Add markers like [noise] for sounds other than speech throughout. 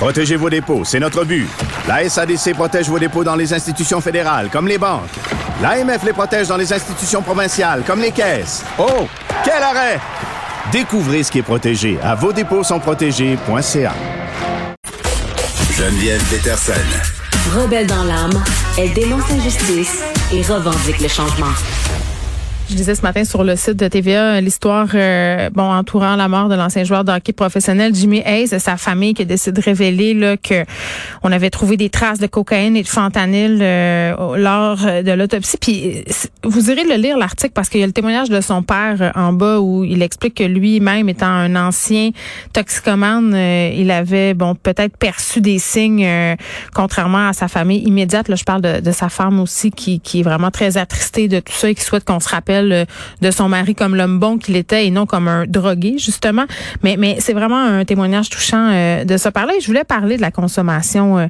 Protégez vos dépôts, c'est notre but. La SADC protège vos dépôts dans les institutions fédérales, comme les banques. L'AMF les protège dans les institutions provinciales, comme les caisses. Oh, quel arrêt! Découvrez ce qui est protégé à vos dépôts sont protégés.ca. Geneviève Peterson. Rebelle dans l'âme, elle dénonce l'injustice et revendique le changement. Je disais ce matin sur le site de TVA l'histoire euh, bon entourant la mort de l'ancien joueur de hockey professionnel Jimmy Hayes sa famille qui a décidé de révéler là, que on avait trouvé des traces de cocaïne et de fentanyl euh, lors de l'autopsie. Puis vous irez le lire l'article parce qu'il y a le témoignage de son père euh, en bas où il explique que lui-même étant un ancien toxicomane, euh, il avait bon peut-être perçu des signes contrairement à sa famille immédiate. Là, je parle de, de sa femme aussi qui, qui est vraiment très attristée de tout ça et qui souhaite qu'on se rappelle euh, de son mari comme l'homme bon qu'il était et non comme un drogué justement. Mais mais c'est vraiment un témoignage touchant euh, de ça parler. Je voulais parler de la consommation. euh,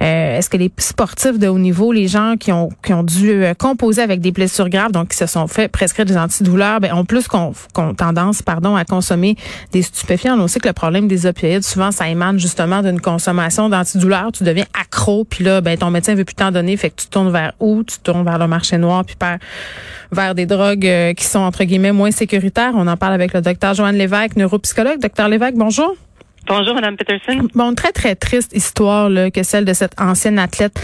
Est-ce que les sportifs de haut niveau, les gens qui ont qui ont dû composer avec des blessures graves, donc qui se sont fait prescrire des antidouleurs, ben, ont plus qu'on qu'on tendance pardon à consommer des stupéfiants. On sait que le problème des opioïdes, souvent, ça émane justement d'une consommation d'antidouleurs. Tu deviens accro, puis là, ben ton médecin veut plus t'en donner, fait que tu tournes vers où? Tu tournes vers le marché noir, puis par- vers des drogues euh, qui sont entre guillemets moins sécuritaires. On en parle avec le docteur Joanne Lévesque, neuropsychologue. Docteur Lévesque, bonjour. Bonjour, Madame Peterson. Bon, une très, très triste histoire là, que celle de cette ancienne athlète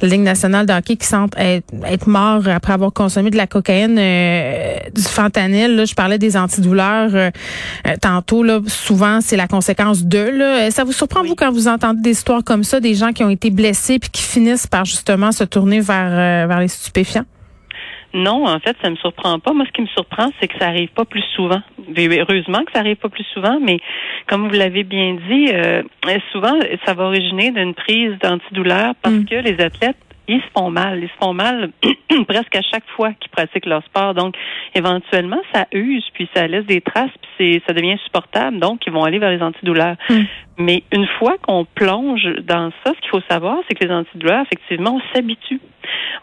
de la Ligue nationale de hockey qui semble être, être mort après avoir consommé de la cocaïne, euh, du fentanyl. Là, je parlais des antidouleurs euh, euh, tantôt. Là, souvent, c'est la conséquence de. Là. Ça vous surprend, vous, quand vous entendez des histoires comme ça, des gens qui ont été blessés puis qui finissent par justement se tourner vers, euh, vers les stupéfiants? Non, en fait, ça me surprend pas. Moi, ce qui me surprend, c'est que ça arrive pas plus souvent. Heureusement que ça arrive pas plus souvent, mais comme vous l'avez bien dit, euh, souvent, ça va originer d'une prise d'antidouleur parce Mm. que les athlètes ils se font mal. Ils se font mal [clears throat] presque à chaque fois qu'ils pratiquent leur sport. Donc, éventuellement, ça use, puis ça laisse des traces, puis c'est, ça devient insupportable. Donc, ils vont aller vers les antidouleurs. Mm. Mais une fois qu'on plonge dans ça, ce qu'il faut savoir, c'est que les antidouleurs, effectivement, on s'habitue.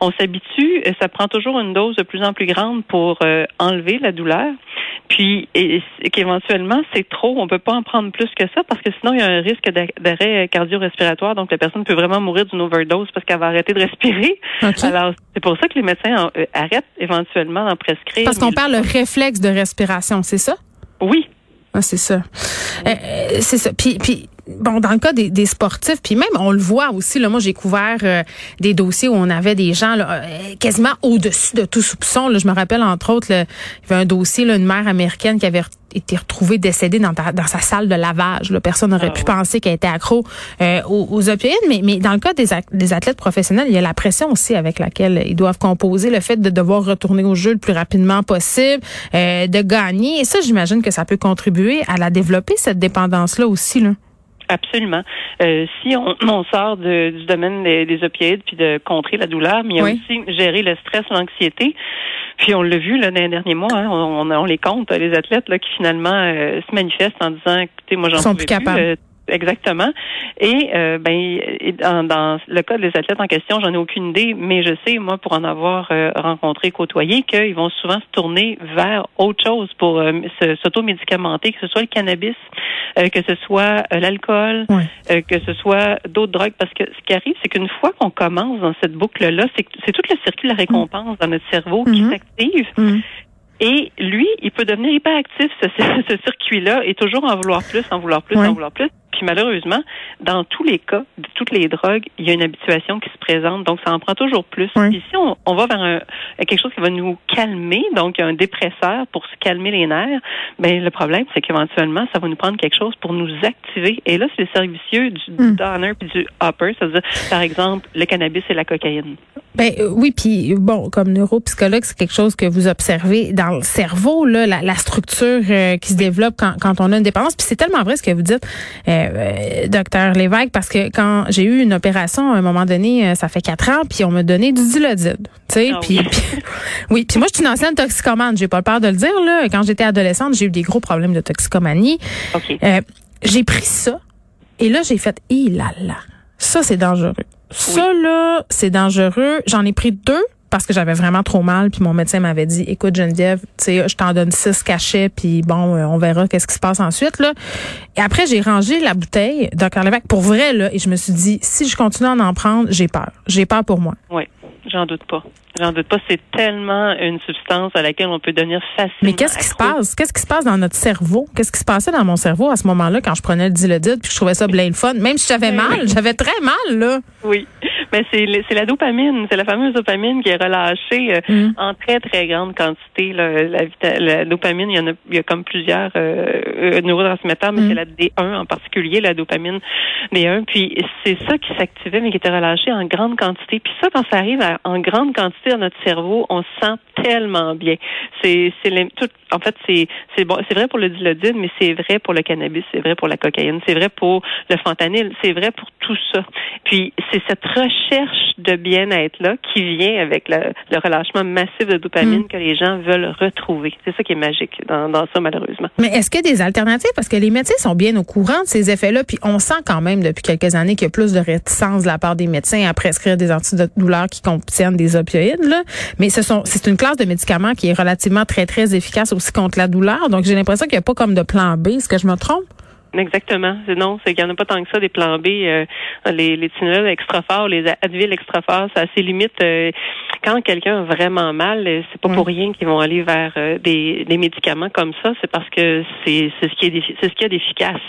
On s'habitue, ça prend toujours une dose de plus en plus grande pour euh, enlever la douleur. Puis et, et qu'éventuellement c'est trop, on peut pas en prendre plus que ça parce que sinon il y a un risque d'a- d'arrêt cardio-respiratoire, donc la personne peut vraiment mourir d'une overdose parce qu'elle va arrêter de respirer. OK. Alors c'est pour ça que les médecins euh, arrêtent éventuellement d'en prescrire. Parce qu'on parle le réflexe de respiration, c'est ça? Oui, Ah, c'est ça. Euh, euh, c'est ça. Puis, puis bon, dans le cas des, des sportifs, puis même on le voit aussi. Là, moi, j'ai couvert euh, des dossiers où on avait des gens là, euh, quasiment au-dessus de tout soupçon. Là, je me rappelle entre autres, là, il y avait un dossier, là, une mère américaine qui avait été retrouvée décédée dans, ta- dans sa salle de lavage. Là. Personne n'aurait pu penser qu'elle était accro euh, aux, aux opioïdes. Mais, mais dans le cas des, des athlètes professionnels, il y a la pression aussi avec laquelle ils doivent composer, le fait de devoir retourner au jeu le plus rapidement possible, euh, de gagner. Et ça, j'imagine que ça peut contribuer à la développer, cette dépendance-là aussi. Là. Absolument. Euh, si on, [laughs] on sort de- du domaine des, des opioïdes puis de contrer la douleur, mais il y a Oui. aussi gérer le stress, l'anxiété. Puis on l'a vu là dans les derniers mois, hein, on, on, on les compte les athlètes là qui finalement euh, se manifestent en disant écoutez moi j'en sont plus capables. euh, Exactement. Et euh, ben dans, dans le cas des athlètes en question, j'en ai aucune idée, mais je sais moi pour en avoir euh, rencontré, côtoyé, qu'ils vont souvent se tourner vers autre chose pour euh, s'automédicamenter, que ce soit le cannabis, euh, que ce soit euh, l'alcool, euh, que ce soit d'autres drogues, parce que ce qui arrive, c'est qu'une fois qu'on commence dans cette boucle-là, c'est que- c'est tout le circuit de la récompense dans notre cerveau qui Mhm. s'active. Mhm. Et lui, il peut devenir hyperactif, ce, [laughs] ce circuit-là, et toujours en vouloir plus, en vouloir plus, en vouloir plus. Puis malheureusement, dans tous les cas, de toutes les drogues, il y a une habituation qui se présente, donc ça en prend toujours plus. Ouais. Puis si on, on va vers un, quelque chose qui va nous calmer, donc un dépresseur pour se calmer les nerfs, ben le problème, c'est qu'éventuellement, ça va nous prendre quelque chose pour nous activer. Et là, c'est le servicieux du Mm. downer puis du upper, c'est-à-dire, par exemple, le cannabis et la cocaïne. Ben euh, oui, puis bon, comme neuropsychologue, c'est quelque chose que vous observez dans le cerveau, là, la, la structure euh, qui se développe quand, quand on a une dépendance. Puis c'est tellement vrai ce que vous dites. Euh, docteur Lévesque, parce que quand j'ai eu une opération à un moment donné, euh, ça fait quatre ans, puis on m'a donné du dilodide. Tu sais, Ah puis oui. puis- [laughs] oui, puis moi je suis une ancienne toxicomane, j'ai pas peur de le dire là. Quand j'étais adolescente, j'ai eu des gros problèmes de toxicomanie. OK. Euh, j'ai pris ça et là j'ai fait, il là là, ça c'est dangereux. Ça là, c'est dangereux. J'en ai pris deux parce que j'avais vraiment trop mal puis mon médecin m'avait dit écoute Geneviève, tu sais, je t'en donne six cachets puis bon, euh, on verra qu'est-ce qui se passe ensuite là. Et après j'ai rangé la bouteille Dr Lévesque pour vrai là et je me suis dit si je continue à en prendre, j'ai peur. J'ai peur pour moi. Oui, j'en doute pas. J'en doute pas. C'est tellement une substance à laquelle on peut devenir facilement. Mais qu'est-ce qui se passe? Qu'est-ce qui se passe dans notre cerveau? Qu'est-ce qui se passait dans mon cerveau à ce moment-là quand je prenais le dilodide puis je trouvais ça bien le fun? Même si j'avais mal, j'avais très mal, là. Oui, mais c'est la dopamine, c'est la fameuse dopamine qui est relâchée euh, Mm. en très très grande quantité. là. La, dopamine, il y en a, il y a comme plusieurs euh, euh, neurotransmetteurs, mais Mm. c'est la D1 en particulier, la dopamine D1. Puis c'est ça qui s'activait, mais qui était relâché en grande quantité. Puis ça, quand ça arrive à- en grande quantité dans notre cerveau, on se sent tellement bien. C'est tout. En fait, c'est c'est bon, c'est vrai pour le dilodide, mais c'est vrai pour le cannabis, c'est vrai pour la cocaïne, c'est vrai pour le fentanyl, c'est vrai pour tout ça. Puis c'est cette recherche de bien-être là qui vient avec le, le relâchement massif de dopamine Mm. que les gens veulent retrouver. C'est ça qui est magique dans, dans ça malheureusement. Mais est-ce qu'il y a des alternatives? Parce que les médecins sont bien au courant de ces effets-là, puis on sent quand même depuis quelques années qu'il y a plus de réticence de la part des médecins à prescrire des antidouleurs qui contiennent des opioïdes. Là. Mais ce sont, c'est une classe de médicaments qui est relativement très, très efficace aussi contre la douleur. Donc j'ai l'impression qu'il n'y a pas comme de plan B. Est-ce que je me trompe? Exactement. C'est- Non, c'est qu'il n'y en a pas tant que ça des plans B. euh, les les Tylenol extra forts, les Advil extra forts, c'est assez limite. euh, quand quelqu'un a vraiment mal, euh, c'est pas pour rien qu'ils vont aller vers euh, des, des médicaments comme ça. C'est parce que c'est c'est ce qui est c'est ce qu'il y a d'efficace.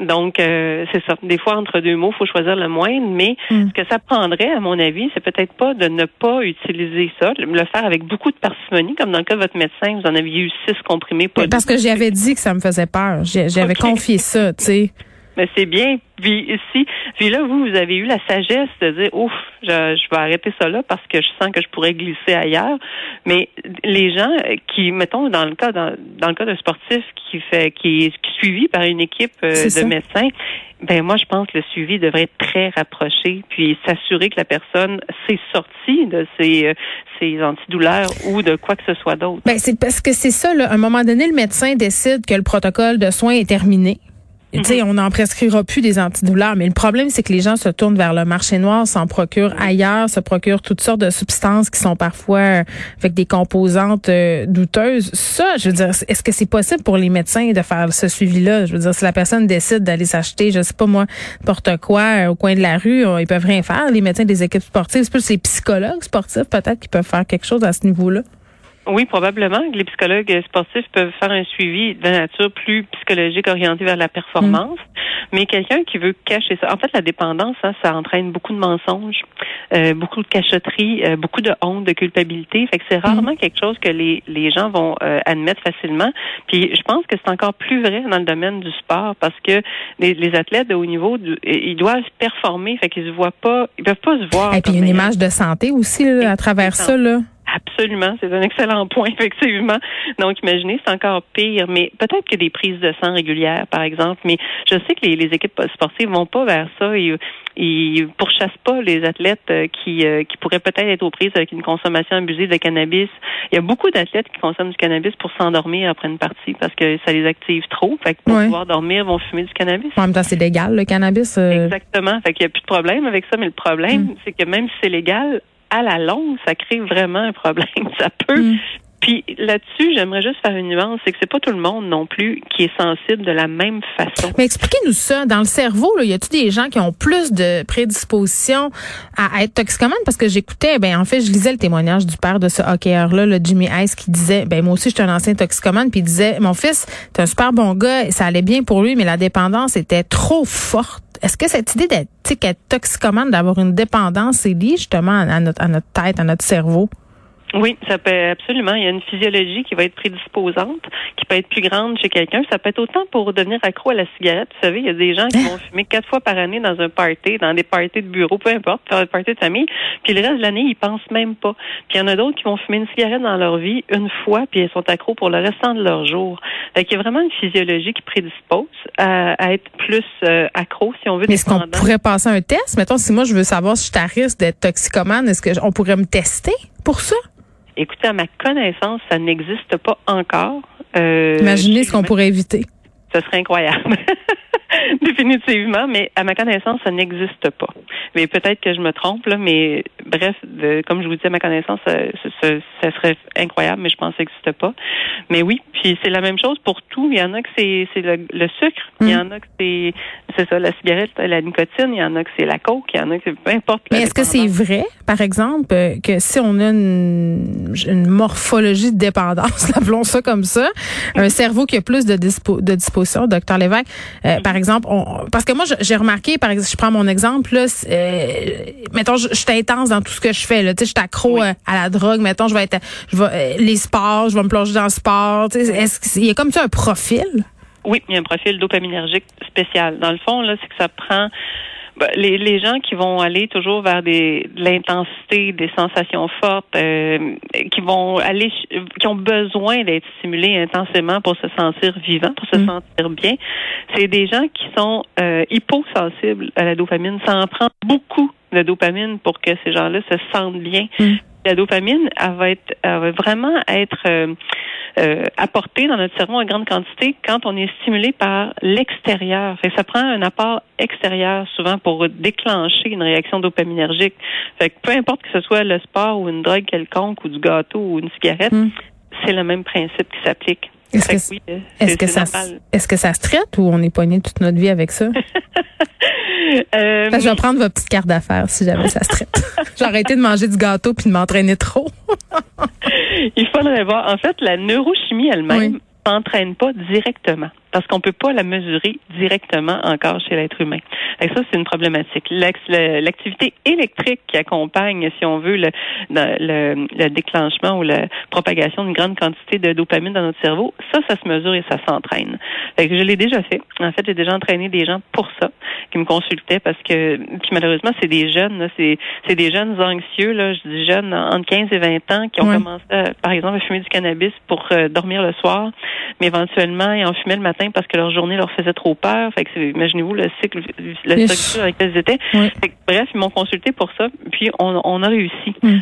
Donc euh, c'est ça. Des fois entre deux mots, faut choisir le moindre. Mais Mm. ce que ça prendrait, à mon avis, c'est peut-être pas de ne pas utiliser ça, le faire avec beaucoup de parcimonie, comme dans le cas de votre médecin, vous en aviez eu six comprimés. Pas Parce que j'avais dit que ça me faisait peur. J'avais confié ça, tu sais. Mais c'est bien. Puis ici, puis là, vous, vous avez eu la sagesse de dire, ouf, je, je vais arrêter ça là parce que je sens que je pourrais glisser ailleurs. Mais les gens qui, mettons, dans le cas dans, dans le cas d'un sportif qui fait qui est, qui est suivi par une équipe euh, de ça. médecins, ben moi je pense que le suivi devrait être très rapproché, puis s'assurer que la personne s'est sortie de ses, euh, ses antidouleurs ou de quoi que ce soit d'autre. Ben, c'est parce que c'est ça, là. À un moment donné, le médecin décide que le protocole de soins est terminé. Tu sais, on n'en prescrira plus des antidouleurs, mais le problème, c'est que les gens se tournent vers le marché noir, s'en procurent ailleurs, se procurent toutes sortes de substances qui sont parfois euh, avec des composantes euh, douteuses. Ça, je veux dire, est-ce que c'est possible pour les médecins de faire ce suivi-là? Je veux dire, si la personne décide d'aller s'acheter, je sais pas moi, n'importe quoi euh, au coin de la rue, ils peuvent rien faire. Les médecins des équipes sportives, c'est plus les psychologues sportifs peut-être qui peuvent faire quelque chose à ce niveau-là. Oui, probablement les psychologues sportifs peuvent faire un suivi de nature plus psychologique orienté vers la performance. Mais quelqu'un qui veut cacher ça, en fait, la dépendance, hein, ça entraîne beaucoup de mensonges, euh, beaucoup de cachotterie, euh, beaucoup de honte, de culpabilité. Fait que c'est rarement quelque chose que les, les gens vont euh, admettre facilement. Puis je pense que c'est encore plus vrai dans le domaine du sport parce que les, les athlètes de haut niveau, du- ils doivent performer. Fait qu'ils se voient pas, ils peuvent pas se voir. Et puis une image de santé aussi là, à travers ça là. Absolument, c'est un excellent point, [laughs] effectivement. Donc, imaginez, c'est encore pire. Mais peut-être que des prises de sang régulières, par exemple. Mais je sais que les, les équipes sportives vont pas vers ça. Ils, ils pourchassent pas les athlètes euh, qui, euh, qui pourraient peut-être être aux prises avec une consommation abusive de cannabis. Il y a beaucoup d'athlètes qui consomment du cannabis pour s'endormir après une partie parce que ça les active trop. Fait que pour pouvoir dormir, ils vont fumer du cannabis. En même temps, c'est légal le cannabis. euh, Exactement. Fait qu'il n'y a plus de problème avec ça, mais le problème, Mm. c'est que même si c'est légal, à la longue, ça crée vraiment un problème. [laughs] Ça peut. Mm. Puis là-dessus, j'aimerais juste faire une nuance, c'est que c'est pas tout le monde non plus qui est sensible de la même façon. Mais expliquez-nous ça. Dans le cerveau, là, y a-t-il des gens qui ont plus de prédisposition à être toxicomanes? Parce que j'écoutais, ben en fait, je lisais le témoignage du père de ce hockeyeur-là, le Jimmy Ice, qui disait, ben moi aussi, je suis un ancien toxicomane, puis il disait, mon fils, c'est un super bon gars, ça allait bien pour lui, mais la dépendance était trop forte. Est-ce que cette idée d'être, toxicomane, d'avoir une dépendance, c'est lié justement à notre, à notre tête, à notre cerveau? Oui, ça peut absolument. Il y a une physiologie qui va être prédisposante, qui peut être plus grande chez quelqu'un. Ça peut être autant pour devenir accro à la cigarette. Vous savez, il y a des gens qui vont fumer quatre fois par année dans un party, dans des parties de bureau, peu importe, faire des parties de famille. Puis le reste de l'année, ils pensent même pas. Puis il y en a d'autres qui vont fumer une cigarette dans leur vie une fois, puis ils sont accros pour le restant de leur jour. Fait qu'il y a vraiment une physiologie qui prédispose à, être plus euh, accro, si on veut. Mais est-ce qu'on pourrait passer un test? Mettons, si moi je veux savoir si je suis à risque d'être toxicomane, est-ce qu'on pourrait me tester pour ça? Écoutez, à ma connaissance, ça n'existe pas encore. Euh, Imaginez ce qu'on pourrait éviter. Ce serait incroyable. [laughs] Définitivement, mais à ma connaissance, ça n'existe pas. Mais peut-être que je me trompe, là, mais bref, comme je vous dis, à ma connaissance, ça, ça, serait incroyable, mais je pense que ça n'existe pas. Mais oui, puis c'est la même chose pour tout. Il y en a que c'est le, sucre, il y mm. en a que c'est c'est ça, la cigarette, la nicotine, il y en a que c'est la coke, il y en a que c'est peu importe. Mais est-ce que c'est vrai, par exemple, que si on a une, une morphologie de dépendance, [laughs] appelons ça comme ça, un cerveau qui a plus de, dispo, de disposition, docteur Lévesque, euh, par exemple, on, parce que moi, j'ai remarqué, par exemple, je prends mon exemple, là, euh, mettons, je, suis intense dans tout ce que je fais, là, tu sais, je suis accro euh, à la drogue, mettons, je vais être, je vais, les sports, je vais me plonger dans le sport, tu sais, est-ce qu'il y a comme ça un profil? Oui, il y a un profil dopaminergique spécial. Dans le fond, là, c'est que ça prend ben, les, les gens qui vont aller toujours vers des de l'intensité, des sensations fortes, euh, qui vont aller, qui ont besoin d'être stimulés intensément pour se sentir vivant, pour se mm. sentir bien, c'est des gens qui sont euh, hyposensibles à la dopamine. Ça en prend beaucoup de dopamine pour que ces gens-là se sentent bien. Mm. La dopamine, elle va être, elle va vraiment être euh, euh, apporté dans notre cerveau en grande quantité quand on est stimulé par l'extérieur. Fait ça prend un apport extérieur souvent pour déclencher une réaction dopaminergique. Fait que peu importe que ce soit le sport ou une drogue quelconque ou du gâteau ou une cigarette, hmm. c'est le même principe qui s'applique. Est-ce que, euh, que, ça, est-ce que ça se traite ou on est poigné toute notre vie avec ça? [laughs] euh, je vais prendre votre petite carte d'affaires si jamais ça se traite. [laughs] [laughs] J'ai arrêté de manger du gâteau puis de m'entraîner trop. Il faudrait voir. En fait, la neurochimie elle-même n'entraîne pas directement parce qu'on peut pas la mesurer directement encore chez l'être humain. Et ça, c'est une problématique. L'activité électrique qui accompagne, si on veut, le, le, déclenchement ou la propagation d'une grande quantité de dopamine dans notre cerveau, ça, ça se mesure et ça s'entraîne. je l'ai déjà fait. En fait, j'ai déjà entraîné des gens pour ça, qui me consultaient parce que, puis malheureusement, c'est des jeunes, c'est des jeunes anxieux, là, je dis jeunes entre 15 et 20 ans qui ont commencé, par exemple, à fumer du cannabis pour euh, dormir le soir, mais éventuellement, ils en fumaient le matin parce que leur journée leur faisait trop peur. Fait que imaginez-vous le cycle, la structure avec laquelle ils étaient. bref, ils m'ont consulté pour ça, puis on, a réussi. Mm.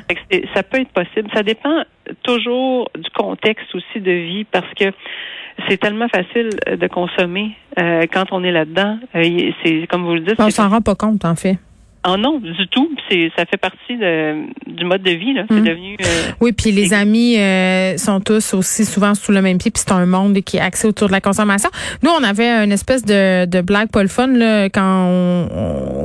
ça peut être possible. Ça dépend toujours du contexte aussi de vie parce que c'est tellement facile de consommer euh, quand on est là-dedans. Euh, c'est comme vous le dites. On s'en rend pas compte en fait. Oh non, du tout. C'est ça fait partie de, du mode de vie. Là. C'est hmm. devenu. Euh, oui, puis les amis euh, sont tous aussi souvent sous le même pied. Puis c'est un monde qui est axé autour de la consommation. Nous, on avait une espèce de, de blague pas le fun là, quand on,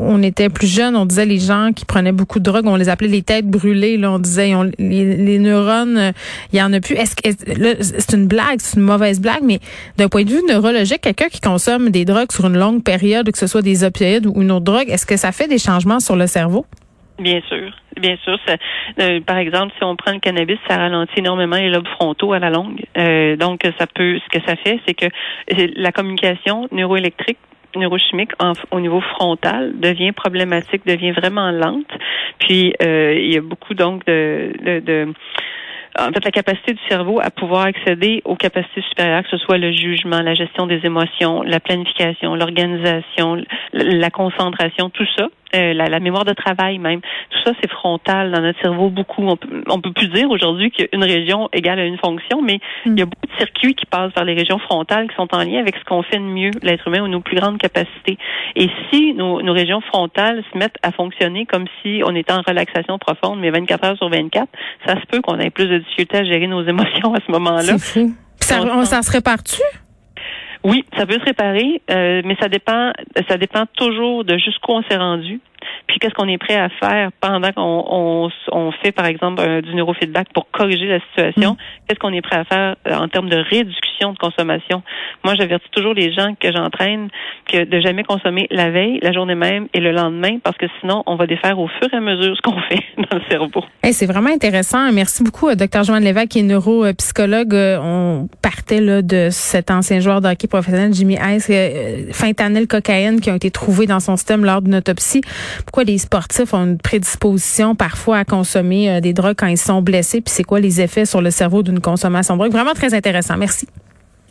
on, était plus jeunes. On disait les gens qui prenaient beaucoup de drogue, on les appelait les têtes brûlées. Là, on disait les, les, neurones, il y en a plus. Est-ce que c'est une blague, c'est une mauvaise blague, mais d'un point de vue neurologique, quelqu'un qui consomme des drogues sur une longue période, que ce soit des opioïdes ou une autre drogue, est-ce que ça fait des changements sur le cerveau? Bien sûr, bien sûr. Euh, par exemple, si on prend le cannabis, ça ralentit énormément les lobes frontaux à la longue. Euh, donc, ça peut, ce que ça fait, c'est que la communication neuroélectrique neurochimique au niveau frontal devient problématique, devient vraiment lente. Puis euh, il y a beaucoup donc de, de en fait, la capacité du cerveau à pouvoir accéder aux capacités supérieures, que ce soit le jugement, la gestion des émotions, la planification, l'organisation, la concentration, tout ça, euh, la, mémoire de travail même, tout ça, c'est frontal dans notre cerveau beaucoup. On peut, on peut plus dire aujourd'hui qu'une région égale à une fonction, mais il y a mm. beaucoup de circuits qui passent par les régions frontales qui sont en lien avec ce qu'on fait de mieux, l'être humain, ou nos plus grandes capacités. Et si nos, nos régions frontales se mettent à fonctionner comme si on était en relaxation profonde, mais 24 heures sur 24, ça se peut qu'on ait plus de difficultés à gérer nos [laughs] émotions à ce moment-là. Ça, ça se répare-tu? Oui, ça peut se réparer, euh, mais ça dépend, ça dépend toujours de jusqu'où on s'est rendu, puis qu'est-ce qu'on est prêt à faire pendant qu'on on, on fait, par exemple, du neurofeedback pour corriger la situation, mm. qu'est-ce qu'on est prêt à faire en termes de réduction de consommation? Moi, j'avertis toujours les gens que j'entraîne que de jamais consommer la veille, la journée même et le lendemain, parce que sinon, on va défaire au fur et à mesure ce qu'on [laughs] fait dans le cerveau. c'est vraiment intéressant. Merci beaucoup, Dr. Joanne Lévesque, qui est neuropsychologue. Euh, on partait là, de cet ancien joueur de hockey professionnel, Jimmy Hayes, euh, fentanyl, cocaïne, qui ont été trouvés dans son système lors d'une autopsie. Pourquoi les sportifs ont une prédisposition parfois à consommer euh, des drogues quand ils sont blessés, puis c'est quoi les effets sur le cerveau d'une consommation de drogue? Vraiment très intéressant. Merci.